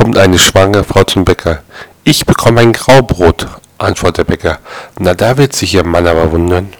kommt eine schwangere Frau zum Bäcker. Ich bekomme ein Graubrot, antwortet der Bäcker. Na, da wird sich Ihr Mann aber wundern.